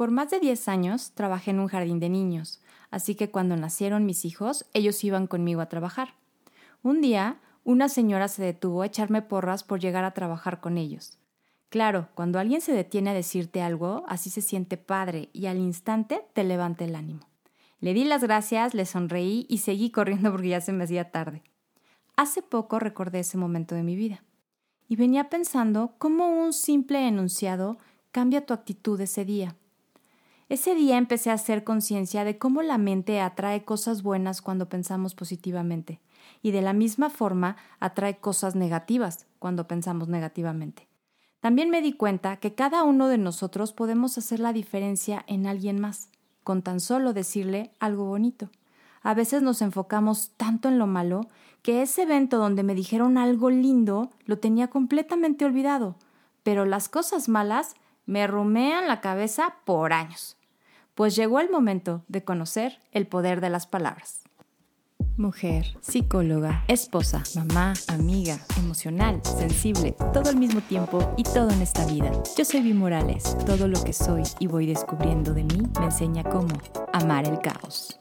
Por más de 10 años trabajé en un jardín de niños, así que cuando nacieron mis hijos, ellos iban conmigo a trabajar. Un día, una señora se detuvo a echarme porras por llegar a trabajar con ellos. Claro, cuando alguien se detiene a decirte algo, así se siente padre y al instante te levanta el ánimo. Le di las gracias, le sonreí y seguí corriendo porque ya se me hacía tarde. Hace poco recordé ese momento de mi vida y venía pensando cómo un simple enunciado cambia tu actitud ese día. Ese día empecé a hacer conciencia de cómo la mente atrae cosas buenas cuando pensamos positivamente y de la misma forma atrae cosas negativas cuando pensamos negativamente. También me di cuenta que cada uno de nosotros podemos hacer la diferencia en alguien más, con tan solo decirle algo bonito. A veces nos enfocamos tanto en lo malo que ese evento donde me dijeron algo lindo lo tenía completamente olvidado, pero las cosas malas me rumean la cabeza por años pues llegó el momento de conocer el poder de las palabras. Mujer, psicóloga, esposa, mamá, amiga, emocional, sensible, todo al mismo tiempo y todo en esta vida. Yo soy Vi Morales. Todo lo que soy y voy descubriendo de mí me enseña cómo amar el caos.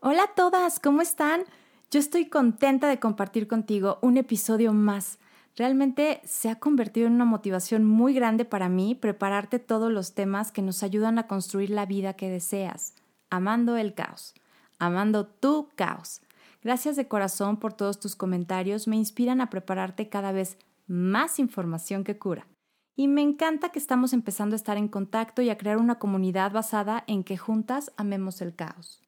Hola a todas, ¿cómo están? Yo estoy contenta de compartir contigo un episodio más Realmente se ha convertido en una motivación muy grande para mí prepararte todos los temas que nos ayudan a construir la vida que deseas, amando el caos, amando tu caos. Gracias de corazón por todos tus comentarios, me inspiran a prepararte cada vez más información que cura. Y me encanta que estamos empezando a estar en contacto y a crear una comunidad basada en que juntas amemos el caos.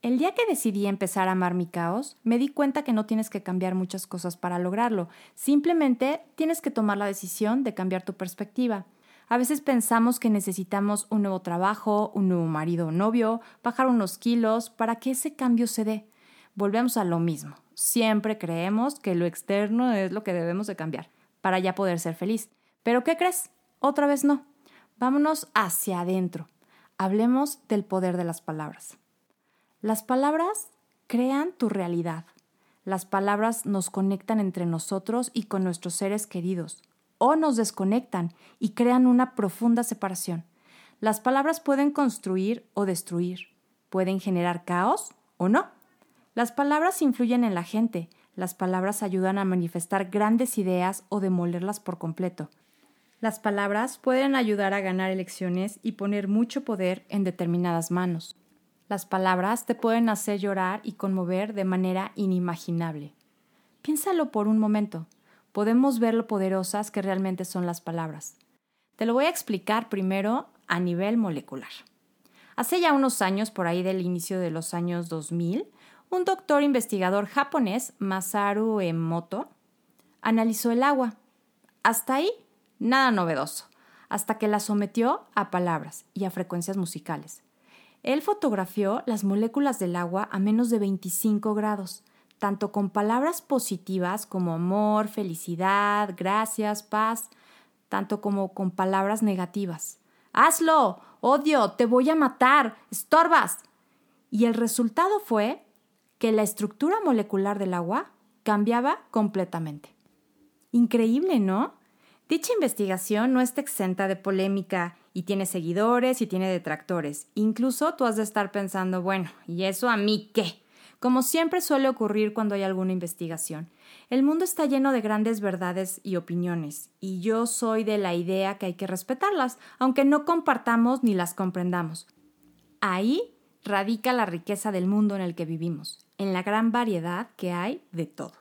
El día que decidí empezar a amar mi caos, me di cuenta que no tienes que cambiar muchas cosas para lograrlo, simplemente tienes que tomar la decisión de cambiar tu perspectiva. A veces pensamos que necesitamos un nuevo trabajo, un nuevo marido o novio, bajar unos kilos para que ese cambio se dé. Volvemos a lo mismo. Siempre creemos que lo externo es lo que debemos de cambiar para ya poder ser feliz. Pero ¿qué crees? Otra vez no. Vámonos hacia adentro. Hablemos del poder de las palabras. Las palabras crean tu realidad. Las palabras nos conectan entre nosotros y con nuestros seres queridos, o nos desconectan y crean una profunda separación. Las palabras pueden construir o destruir, pueden generar caos o no. Las palabras influyen en la gente, las palabras ayudan a manifestar grandes ideas o demolerlas por completo. Las palabras pueden ayudar a ganar elecciones y poner mucho poder en determinadas manos. Las palabras te pueden hacer llorar y conmover de manera inimaginable. Piénsalo por un momento. Podemos ver lo poderosas que realmente son las palabras. Te lo voy a explicar primero a nivel molecular. Hace ya unos años, por ahí del inicio de los años 2000, un doctor investigador japonés, Masaru Emoto, analizó el agua. Hasta ahí, nada novedoso, hasta que la sometió a palabras y a frecuencias musicales. Él fotografió las moléculas del agua a menos de 25 grados, tanto con palabras positivas como amor, felicidad, gracias, paz, tanto como con palabras negativas. Hazlo, odio, te voy a matar, estorbas. Y el resultado fue que la estructura molecular del agua cambiaba completamente. Increíble, ¿no? Dicha investigación no está exenta de polémica y tiene seguidores y tiene detractores. Incluso tú has de estar pensando, bueno, ¿y eso a mí qué? Como siempre suele ocurrir cuando hay alguna investigación. El mundo está lleno de grandes verdades y opiniones, y yo soy de la idea que hay que respetarlas, aunque no compartamos ni las comprendamos. Ahí radica la riqueza del mundo en el que vivimos, en la gran variedad que hay de todo.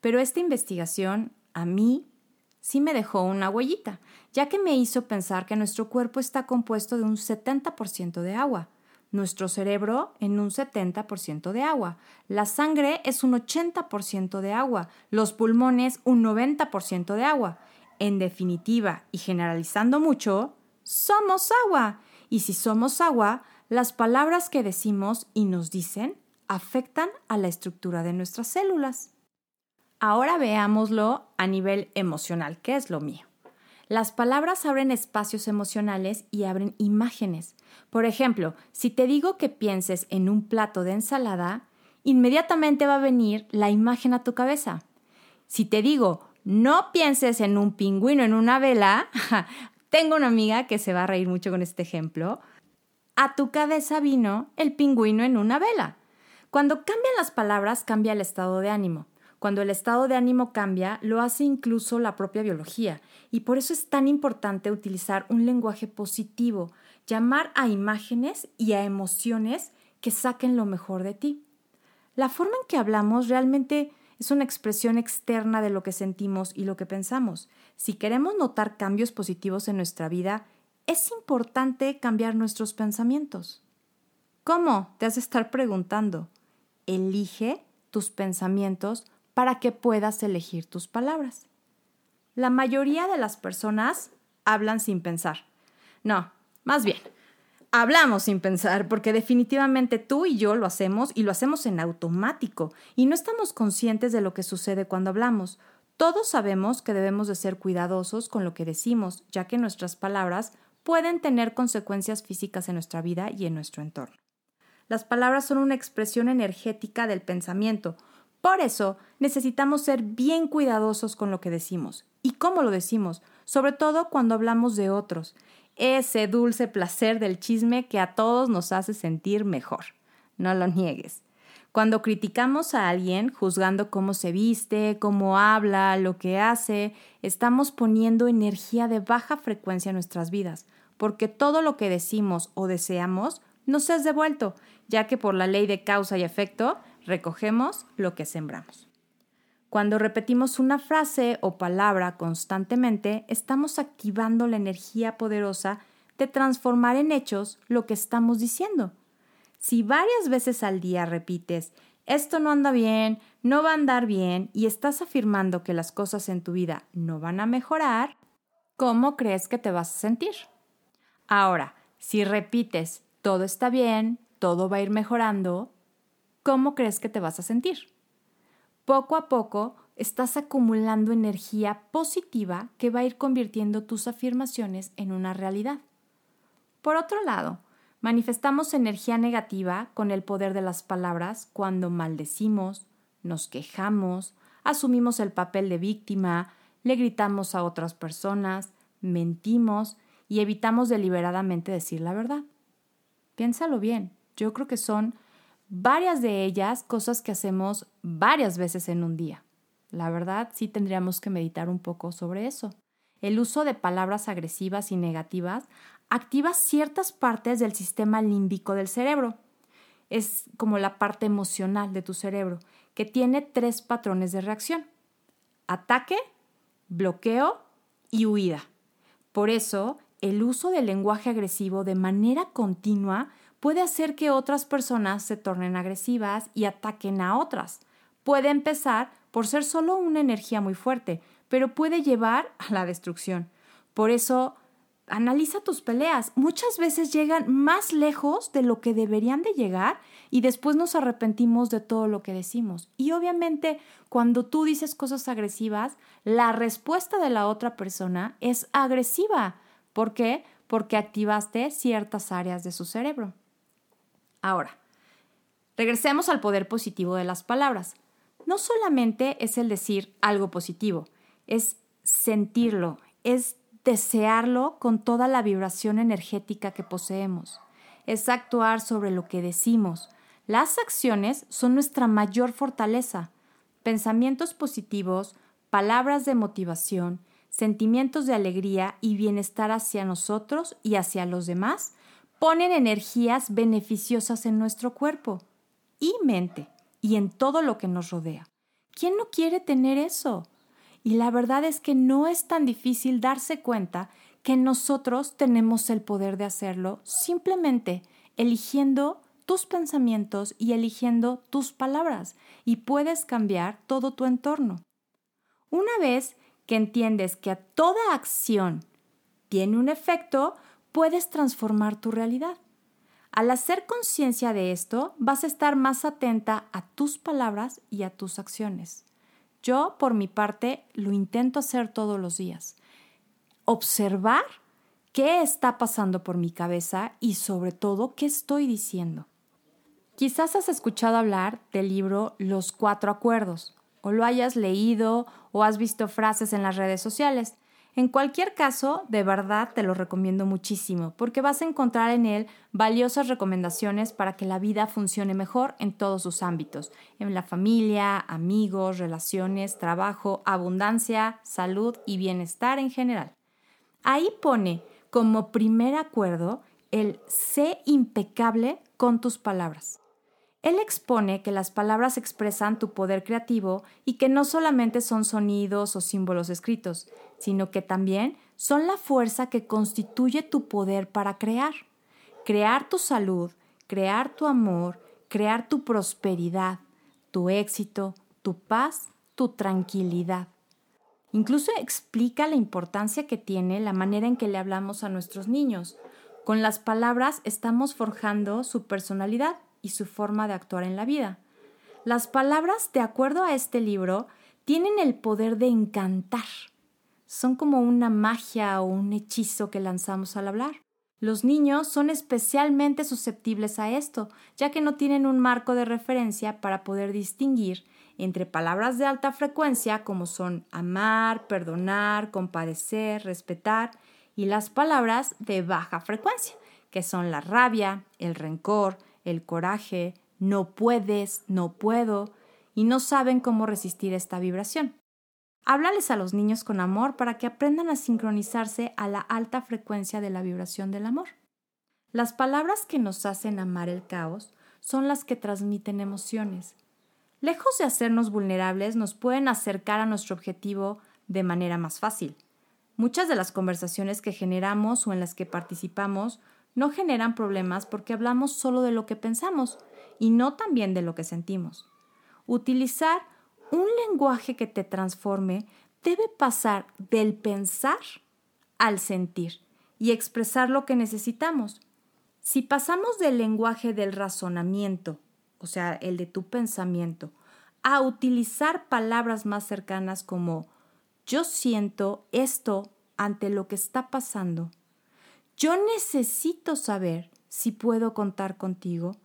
Pero esta investigación a mí sí me dejó una huellita, ya que me hizo pensar que nuestro cuerpo está compuesto de un 70% de agua, nuestro cerebro en un 70% de agua, la sangre es un 80% de agua, los pulmones un 90% de agua. En definitiva, y generalizando mucho, somos agua. Y si somos agua, las palabras que decimos y nos dicen afectan a la estructura de nuestras células. Ahora veámoslo a nivel emocional, que es lo mío. Las palabras abren espacios emocionales y abren imágenes. Por ejemplo, si te digo que pienses en un plato de ensalada, inmediatamente va a venir la imagen a tu cabeza. Si te digo no pienses en un pingüino en una vela, Tengo una amiga que se va a reír mucho con este ejemplo. A tu cabeza vino el pingüino en una vela. Cuando cambian las palabras, cambia el estado de ánimo. Cuando el estado de ánimo cambia, lo hace incluso la propia biología. Y por eso es tan importante utilizar un lenguaje positivo, llamar a imágenes y a emociones que saquen lo mejor de ti. La forma en que hablamos realmente es una expresión externa de lo que sentimos y lo que pensamos. Si queremos notar cambios positivos en nuestra vida, es importante cambiar nuestros pensamientos. ¿Cómo? Te has de estar preguntando. Elige tus pensamientos para que puedas elegir tus palabras. La mayoría de las personas hablan sin pensar. No, más bien, hablamos sin pensar, porque definitivamente tú y yo lo hacemos y lo hacemos en automático y no estamos conscientes de lo que sucede cuando hablamos. Todos sabemos que debemos de ser cuidadosos con lo que decimos, ya que nuestras palabras pueden tener consecuencias físicas en nuestra vida y en nuestro entorno. Las palabras son una expresión energética del pensamiento, por eso necesitamos ser bien cuidadosos con lo que decimos y cómo lo decimos, sobre todo cuando hablamos de otros ese dulce placer del chisme que a todos nos hace sentir mejor. No lo niegues. Cuando criticamos a alguien, juzgando cómo se viste, cómo habla, lo que hace, estamos poniendo energía de baja frecuencia en nuestras vidas, porque todo lo que decimos o deseamos nos es devuelto, ya que por la ley de causa y efecto recogemos lo que sembramos. Cuando repetimos una frase o palabra constantemente, estamos activando la energía poderosa de transformar en hechos lo que estamos diciendo. Si varias veces al día repites, esto no anda bien, no va a andar bien, y estás afirmando que las cosas en tu vida no van a mejorar, ¿cómo crees que te vas a sentir? Ahora, si repites, todo está bien, todo va a ir mejorando, ¿cómo crees que te vas a sentir? poco a poco estás acumulando energía positiva que va a ir convirtiendo tus afirmaciones en una realidad. Por otro lado, manifestamos energía negativa con el poder de las palabras cuando maldecimos, nos quejamos, asumimos el papel de víctima, le gritamos a otras personas, mentimos y evitamos deliberadamente decir la verdad. Piénsalo bien, yo creo que son varias de ellas cosas que hacemos varias veces en un día. La verdad, sí tendríamos que meditar un poco sobre eso. El uso de palabras agresivas y negativas activa ciertas partes del sistema límbico del cerebro. Es como la parte emocional de tu cerebro, que tiene tres patrones de reacción. Ataque, bloqueo y huida. Por eso, el uso del lenguaje agresivo de manera continua puede hacer que otras personas se tornen agresivas y ataquen a otras. Puede empezar por ser solo una energía muy fuerte, pero puede llevar a la destrucción. Por eso, analiza tus peleas. Muchas veces llegan más lejos de lo que deberían de llegar y después nos arrepentimos de todo lo que decimos. Y obviamente, cuando tú dices cosas agresivas, la respuesta de la otra persona es agresiva. ¿Por qué? Porque activaste ciertas áreas de su cerebro. Ahora, regresemos al poder positivo de las palabras. No solamente es el decir algo positivo, es sentirlo, es desearlo con toda la vibración energética que poseemos, es actuar sobre lo que decimos. Las acciones son nuestra mayor fortaleza. Pensamientos positivos, palabras de motivación, sentimientos de alegría y bienestar hacia nosotros y hacia los demás ponen energías beneficiosas en nuestro cuerpo y mente y en todo lo que nos rodea. ¿Quién no quiere tener eso? Y la verdad es que no es tan difícil darse cuenta que nosotros tenemos el poder de hacerlo simplemente eligiendo tus pensamientos y eligiendo tus palabras y puedes cambiar todo tu entorno. Una vez que entiendes que toda acción tiene un efecto, puedes transformar tu realidad. Al hacer conciencia de esto, vas a estar más atenta a tus palabras y a tus acciones. Yo, por mi parte, lo intento hacer todos los días. Observar qué está pasando por mi cabeza y sobre todo qué estoy diciendo. Quizás has escuchado hablar del libro Los Cuatro Acuerdos, o lo hayas leído o has visto frases en las redes sociales. En cualquier caso, de verdad te lo recomiendo muchísimo, porque vas a encontrar en él valiosas recomendaciones para que la vida funcione mejor en todos sus ámbitos, en la familia, amigos, relaciones, trabajo, abundancia, salud y bienestar en general. Ahí pone como primer acuerdo el sé impecable con tus palabras. Él expone que las palabras expresan tu poder creativo y que no solamente son sonidos o símbolos escritos, sino que también son la fuerza que constituye tu poder para crear. Crear tu salud, crear tu amor, crear tu prosperidad, tu éxito, tu paz, tu tranquilidad. Incluso explica la importancia que tiene la manera en que le hablamos a nuestros niños. Con las palabras estamos forjando su personalidad y su forma de actuar en la vida. Las palabras, de acuerdo a este libro, tienen el poder de encantar. Son como una magia o un hechizo que lanzamos al hablar. Los niños son especialmente susceptibles a esto, ya que no tienen un marco de referencia para poder distinguir entre palabras de alta frecuencia como son amar, perdonar, compadecer, respetar, y las palabras de baja frecuencia, que son la rabia, el rencor, el coraje, no puedes, no puedo, y no saben cómo resistir esta vibración. Háblales a los niños con amor para que aprendan a sincronizarse a la alta frecuencia de la vibración del amor. Las palabras que nos hacen amar el caos son las que transmiten emociones. Lejos de hacernos vulnerables, nos pueden acercar a nuestro objetivo de manera más fácil. Muchas de las conversaciones que generamos o en las que participamos no generan problemas porque hablamos solo de lo que pensamos y no también de lo que sentimos. Utilizar un lenguaje que te transforme debe pasar del pensar al sentir y expresar lo que necesitamos. Si pasamos del lenguaje del razonamiento, o sea, el de tu pensamiento, a utilizar palabras más cercanas como yo siento esto ante lo que está pasando, yo necesito saber si puedo contar contigo.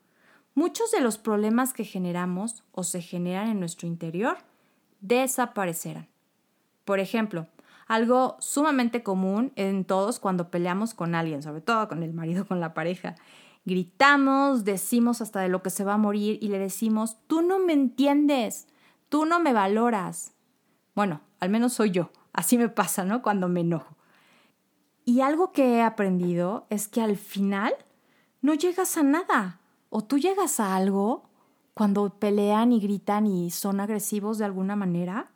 Muchos de los problemas que generamos o se generan en nuestro interior desaparecerán. Por ejemplo, algo sumamente común en todos cuando peleamos con alguien, sobre todo con el marido, con la pareja. Gritamos, decimos hasta de lo que se va a morir y le decimos, tú no me entiendes, tú no me valoras. Bueno, al menos soy yo, así me pasa, ¿no? Cuando me enojo. Y algo que he aprendido es que al final no llegas a nada. O tú llegas a algo cuando pelean y gritan y son agresivos de alguna manera.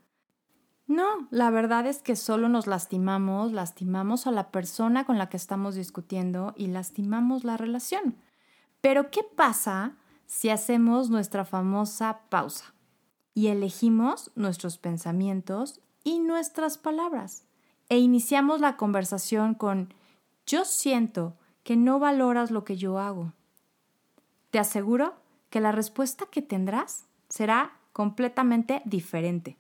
No, la verdad es que solo nos lastimamos, lastimamos a la persona con la que estamos discutiendo y lastimamos la relación. Pero ¿qué pasa si hacemos nuestra famosa pausa y elegimos nuestros pensamientos y nuestras palabras? E iniciamos la conversación con yo siento que no valoras lo que yo hago. Te aseguro que la respuesta que tendrás será completamente diferente.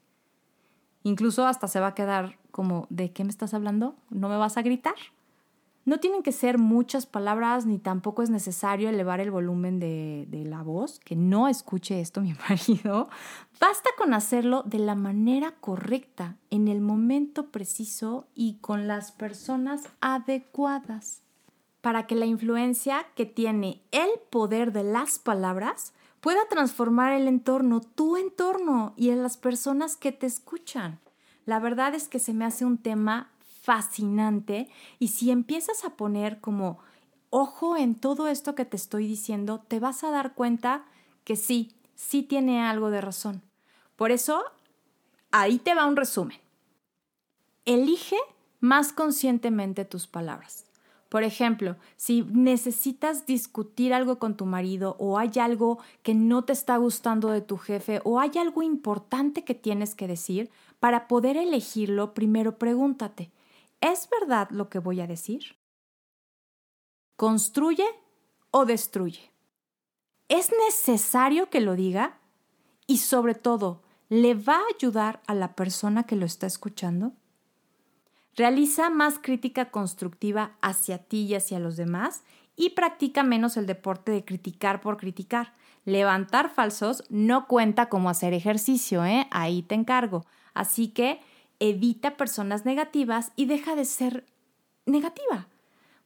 Incluso hasta se va a quedar como, ¿de qué me estás hablando? ¿No me vas a gritar? No tienen que ser muchas palabras ni tampoco es necesario elevar el volumen de, la voz, que no escuche esto mi marido. Basta con hacerlo de la manera correcta, en el momento preciso y con las personas adecuadas, para que la influencia que tiene el poder de las palabras pueda transformar el entorno, tu entorno y en las personas que te escuchan. La verdad es que se me hace un tema fascinante y si empiezas a poner como ojo en todo esto que te estoy diciendo, te vas a dar cuenta que sí, sí tiene algo de razón. Por eso, ahí te va un resumen. Elige más conscientemente tus palabras. Por ejemplo, si necesitas discutir algo con tu marido o hay algo que no te está gustando de tu jefe o hay algo importante que tienes que decir, para poder elegirlo, primero pregúntate, ¿Es verdad lo que voy a decir? ¿Construye o destruye? ¿Es necesario que lo diga? Y sobre todo, ¿le va a ayudar a la persona que lo está escuchando? Realiza más crítica constructiva hacia ti y hacia los demás y practica menos el deporte de criticar por criticar. Levantar falsos no cuenta como hacer ejercicio, ¿eh? Ahí te encargo. Así que evita personas negativas y deja de ser negativa.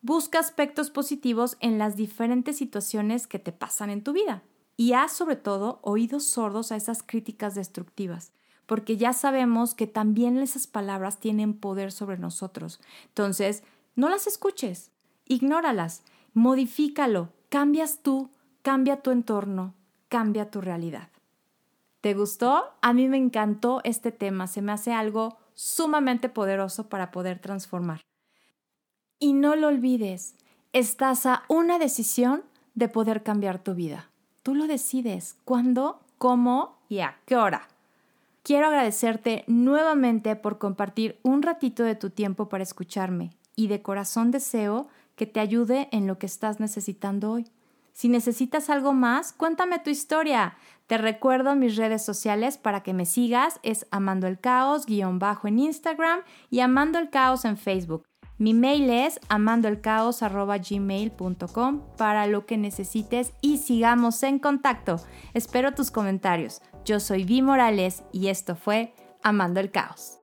Busca aspectos positivos en las diferentes situaciones que te pasan en tu vida. Y haz sobre todo oídos sordos a esas críticas destructivas, porque ya sabemos que también esas palabras tienen poder sobre nosotros. Entonces, no las escuches, ignóralas, modifícalo, cambias tú, cambia tu entorno, cambia tu realidad. ¿Te gustó? A mí me encantó este tema, se me hace algo sumamente poderoso para poder transformar. Y no lo olvides, estás a una decisión de poder cambiar tu vida. Tú lo decides cuándo, cómo y a qué hora. Quiero agradecerte nuevamente por compartir un ratito de tu tiempo para escucharme y de corazón deseo que te ayude en lo que estás necesitando hoy. Si necesitas algo más, cuéntame tu historia. Te recuerdo mis redes sociales para que me sigas. Es Amando el Caos, guion bajo en Instagram y Amando en Facebook. Mi mail es amandoelcaos.gmail.com para lo que necesites y sigamos en contacto. Espero tus comentarios. Yo soy Vi Morales y esto fue Amando el Caos.